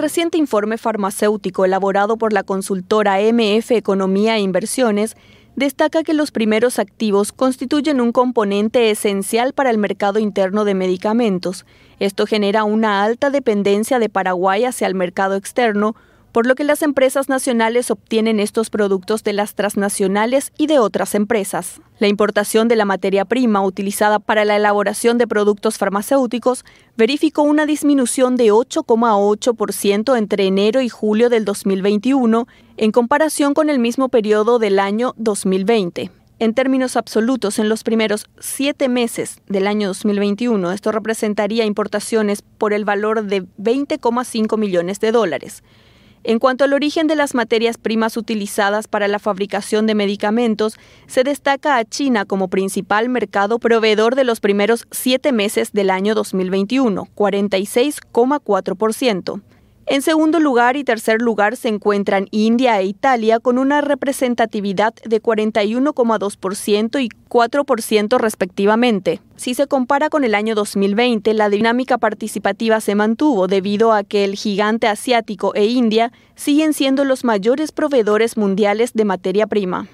reciente informe farmacéutico elaborado por la consultora MF Economía e Inversiones, destaca que los primeros activos constituyen un componente esencial para el mercado interno de medicamentos. Esto genera una alta dependencia de Paraguay hacia el mercado externo, por lo que las empresas nacionales obtienen estos productos de las transnacionales y de otras empresas. La importación de la materia prima utilizada para la elaboración de productos farmacéuticos verificó una disminución de 8,8% entre enero y julio del 2021 en comparación con el mismo periodo del año 2020. En términos absolutos, en los primeros siete meses del año 2021, esto representaría importaciones por el valor de 20,5 millones de dólares. En cuanto al origen de las materias primas utilizadas para la fabricación de medicamentos, se destaca a China como principal mercado proveedor de los primeros siete meses del año 2021, 46,4%. En segundo lugar y tercer lugar se encuentran India e Italia con una representatividad de 41,2% y 4% respectivamente. Si se compara con el año 2020, la dinámica participativa se mantuvo debido a que el gigante asiático e India siguen siendo los mayores proveedores mundiales de materia prima.